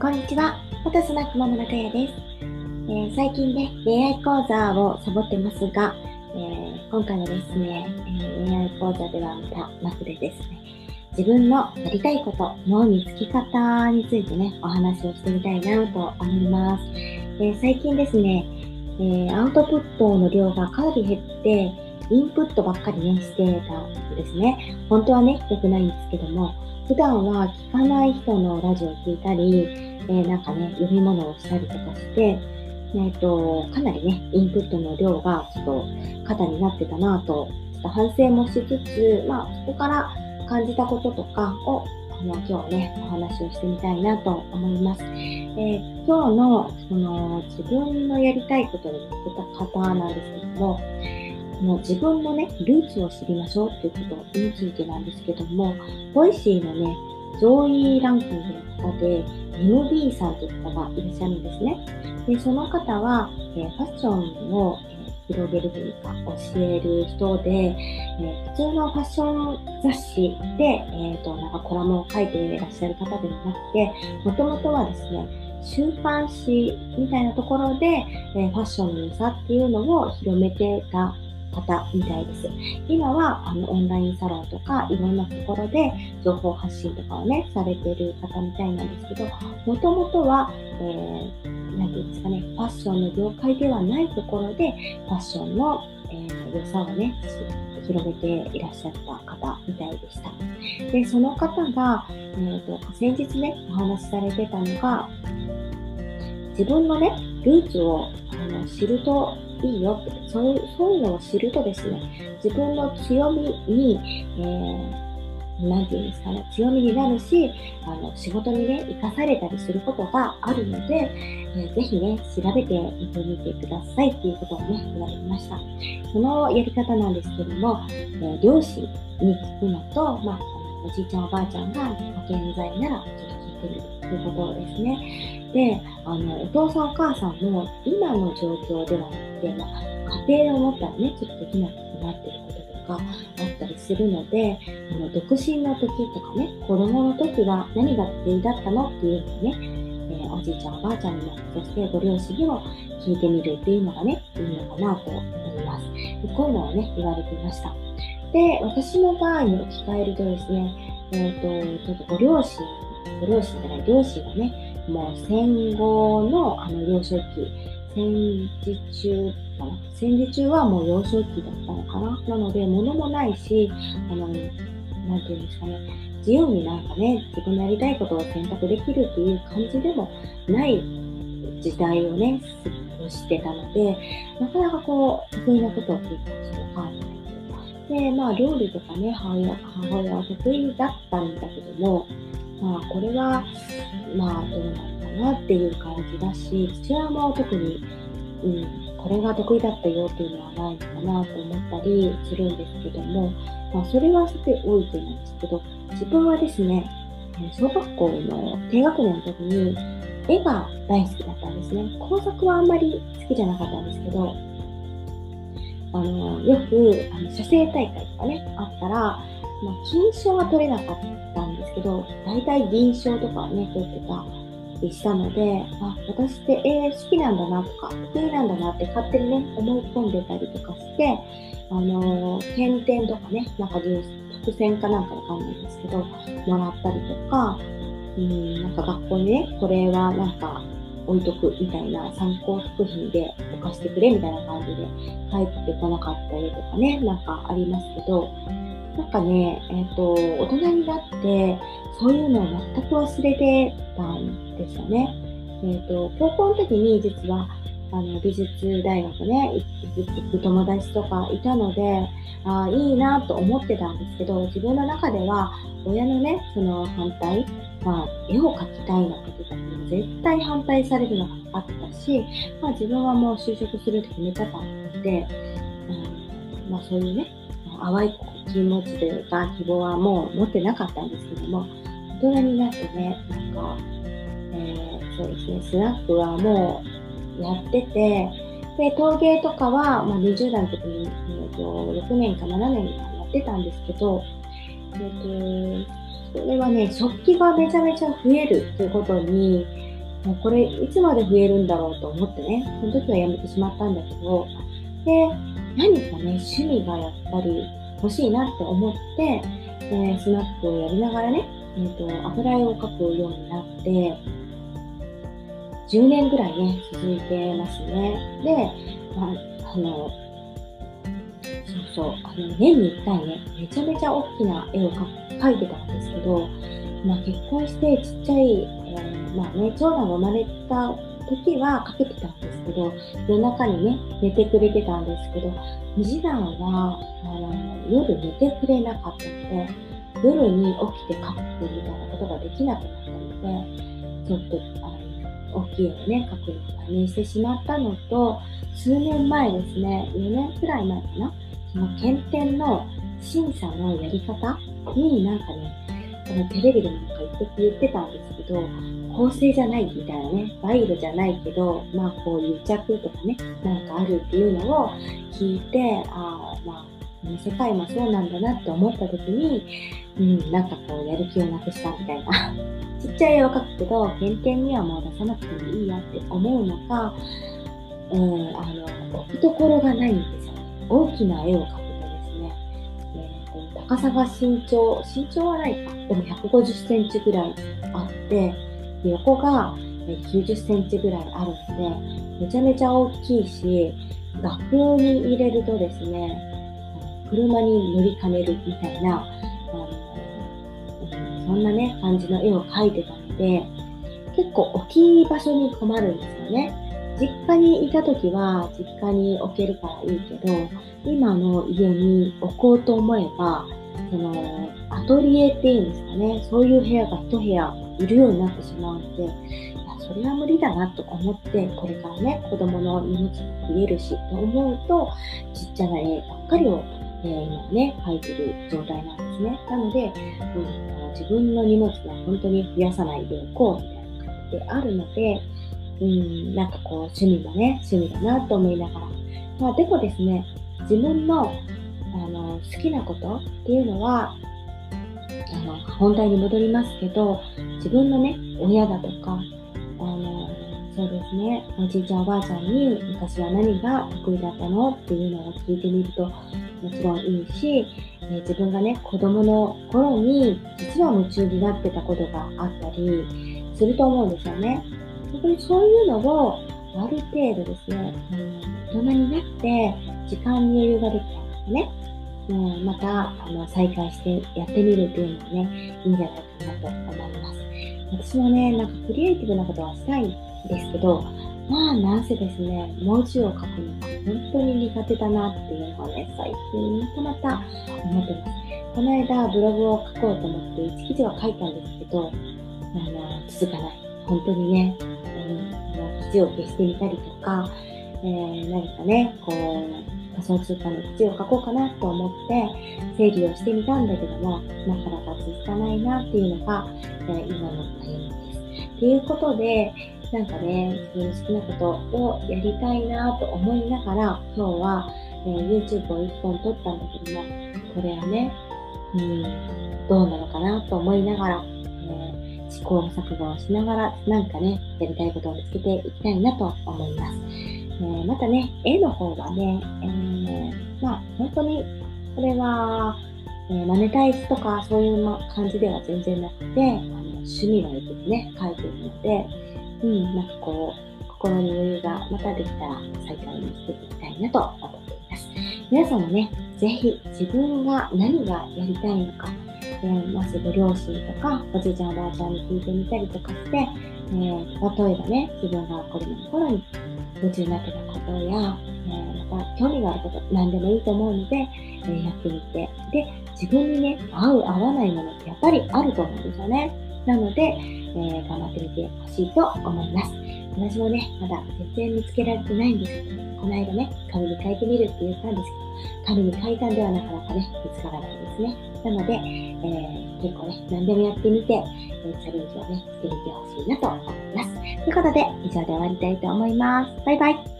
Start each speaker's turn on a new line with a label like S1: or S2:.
S1: こんにちは、フォトスナックママ中屋です、えー、最近ね、恋愛講座をサボってますが、えー、今回はですね、えー、恋愛講座ではまたなくてですね、自分のやりたいこと、脳につき方についてね、お話をしてみたいなと思います。え最近ですね、えアウトプットの量がかなり減って、インプットばっかりね、してたんですね。本当はね、良くないんですけども、普段は聞かない人のラジオを聞いたり、えー、なんかね、読み物をしたりとかして、えーと、かなりね、インプットの量がちょっと肩になってたなと、ちょっと反省もしつつ、まあ、そこから感じたこととかをあの今日ね、お話をしてみたいなと思います。えー、今日のその自分のやりたいことに向けた方なんですけども、もう自分のね、ルーツを知りましょうっていうことについてなんですけども、Voicy のね、上位ランキングの方で、MB さんという方がいらっしゃるんですね。で、その方は、えー、ファッションを、えー、広げるというか、教える人で、えー、普通のファッション雑誌で、えっ、と、なんかコラムを書いていらっしゃる方ではなくて、もともとはですね、週刊誌みたいなところで、えファッションの良さっていうのを広めてた方みたいです。今はあのオンラインサロンとかいろんなところで情報発信とかをね、されてる方みたいなんですけど、もともとは、えー、なんていうんですかね、ファッションの業界ではないところで、ファッションの、えー、良さをね、広げていらっしゃった方みたいでした。で、その方が、えー、と先日ね、お話しされてたのが、自分のね、ルーツをあの知るといいよって、そういう、そういうのを知るとですね、自分の強みに、えー、なんていうんですかね、強みになるし、あの、仕事にね、生かされたりすることがあるので、えー、ぜひね、調べてみてみてくださいっていうことをね、言われました。そのやり方なんですけども、えー、両親に聞くのと、まあ、おじいちゃんおばあちゃんがご健在なら、ちょっと聞いてみるということですね。で、あの、お父さんお母さんも今の状況ではなくて、まあ、家庭を持ったらね、ちょっとできなくなってることとかあったりするので、あの独身の時とかね、子供の時は何が原因だったのっていうのをね、えー、おじいちゃんおばあちゃんにも、そしてご両親にも聞いてみるっていうのがね、いいのかなと思います。でこういうのをね、言われていました。で、私の場合に置き換えるとですね、えっ、ー、と、ちょっとご両親、ご両親じゃない、両親がね、もう戦後のあの幼少期、戦時中かな戦時中はもう幼少期だったのかななので、物もないし、あの、なんていうんですかね、自由になんかね、自分のやりたいことを選択できるっていう感じでもない時代をね、過ごしてたので、なかなかこう、得意なことを聞いてほしいわかんないで、まあ、料理とかね、母親は得意だったんだけども、まあ、これは、まあ、どうなのかなっていう感じだし、父親も特に、うん、これが得意だったよっていうのはないのかなと思ったりするんですけども、まあ、それはさておいてなんですけど、自分はですね、小学校の低学年の時に絵が大好きだったんですね。工作はあんまり好きじゃなかったんですけど、あの、よく、あの、写生大会とかね、あったら、まあ、金賞は取れなかったんですけど、大体銀賞とかね、取ってたりしたので、あ、私って絵好きなんだなとか、得意なんだなって勝手にね、思い込んでたりとかして、あの、点々とかね、なんか伏線かなんかわかんないんですけど、もらったりとか、うん、なんか学校にね、これはなんか置いとくみたいな参考作品で置かしてくれみたいな感じで帰ってこなかったりとかね、なんかありますけど、なんかね、えっ、ー、と、大人になって、そういうのを全く忘れてたんですよね。えっ、ー、と、高校の時に実は、あの、美術大学ね、行く友達とかいたので、ああ、いいなと思ってたんですけど、自分の中では、親のね、その反対、まあ、絵を描きたいなんて言ったら絶対反対されるのが分かったし、まあ自分はもう就職するって決めてたので、うん、まあそういうね、淡い気持ちというか希望はもう持ってなかったんですけども、大人になってね、なんか、えー、そうですね、スナックはもうやってて、で、陶芸とかは、まあ、20代の時に、えー、と6年か7年やってたんですけど、えーとそれはね、食器がめちゃめちゃ増えるっていうことに、もうこれいつまで増えるんだろうと思ってね、その時はやめてしまったんだけど、で、何かね、趣味がやっぱり欲しいなって思って、えスナックをやりながらね、えーと、油絵を描くようになって、10年ぐらいね、続いてますね。で、まあ、あの、そうそう、あの年に1回ね、めちゃめちゃ大きな絵を描く書いてたんですけど、まあ、結婚してちっちゃい、えー、まあね、長男が生まれた時はかけてたんですけど、夜中にね、寝てくれてたんですけど、次男はあの夜寝てくれなかったので、夜に起きて書くみたいなことができなくなったので、ちょっとあの大きい絵をね、描くのを断念してしまったのと、数年前ですね、4年くらい前かな、その検定の審査のやり方になんかね、あのテレビでなんか言ってたんですけど、構成じゃないみたいなね、賄賂じゃないけど、まあこう癒着とかね、なんかあるっていうのを聞いて、ああ、まあ、世界もそうなんだなって思った時に、うん、なんかこうやる気をなくしたみたいな。ちっちゃい絵を描くけど、原点にはもう出さなくてもいいやって思うのか、うん、あの、置くところがないんですよ。大きな絵を描く高さが身長、身長はないか。でも150センチぐらいあって、横が90センチぐらいあるので、めちゃめちゃ大きいし、学校に入れるとですね、車に乗りかねるみたいな、あのそんなね、感じの絵を描いてたので、結構大きい場所に困るんですよね。実家にいた時は実家に置けるからいいけど、今の家に置こうと思えば、そのアトリエっていうんですかね、そういう部屋が一部屋いるようになってしまうので、いやそれは無理だなと思って、これからね、子供の荷物も増えるしと思うと、ちっちゃな絵ばっかりを、えー、今ね、描いてる状態なんですね。なので、うん、自分の荷物は本当に増やさないでおこうみたいな感じであるので、うん、なんかこう趣味もね、趣味だなと思いながら。まあでもですね、自分の好きなことっていうのはあの本題に戻りますけど自分のね親だとかあのそうですねおじいちゃんおばあちゃんに昔は何が得意だったのっていうのを聞いてみるともちろんいいし、え自分がね子供の頃に実は夢中になってたことがあったりすると思うんですよね。本当にそういうのをある程度ですね、うん、大人になって時間に余裕ができたんですね。うん、またあの再開してやってみるっていうのもね、いいんじゃないかなと思います。私もね、なんかクリエイティブなことはしたいんですけど、まあなんせですね、文字を書くのが本当に苦手だなっていうのはね、最近またまた思ってます。この間ブログを書こうと思って1記事は書いたんですけど、あの続かない。本当にね、うん、記事を消してみたりとか、えー、何かね、こう、仮想通貨の記事を書こうかなと思って整理をしてみたんだけども、なかなか続かないなっていうのが、えー、今の悩みです。ということで、なんかね、自分の好きなことをやりたいなと思いながら、今日は、えー、YouTube を1本撮ったんだけども、これはね、うん、どうなのかなと思いながら、えー、試行錯誤をしながら、なんかね、やりたいことを見つけていきたいなと思います。え、またね、絵の方はね、えー、まあ、本当に、これは、えー、マネタイズとかそういう感じでは全然なくて、あの趣味の絵でね、描いてるので、うん、なんかこう、心に余裕がまたできたら再開にしていきたいなと思っています。皆さんもね、ぜひ自分が何がやりたいのか、えー、まずご両親とか、おじいちゃんおばあちゃんに聞いてみたりとかして、えー、例えばね、自分が子供の頃に夢中になってたことや、えー、また興味があること、何でもいいと思うので、え、やってみて、で、自分にね、合う合わないものってやっぱりあると思うんですよね。なので、えー、頑張ってみてほしいと思います。私もね、まだ全然見つけられてないんですけど、この間ね、紙に書いてみるって言ったんですけど、紙に書いたんではなかなかね、見つからないですね。なので、えー、結構ね、何でもやってみて、え、チャレンジをね、してみてほしいなと思います。ということで、以上で終わりたいと思います。バイバイ。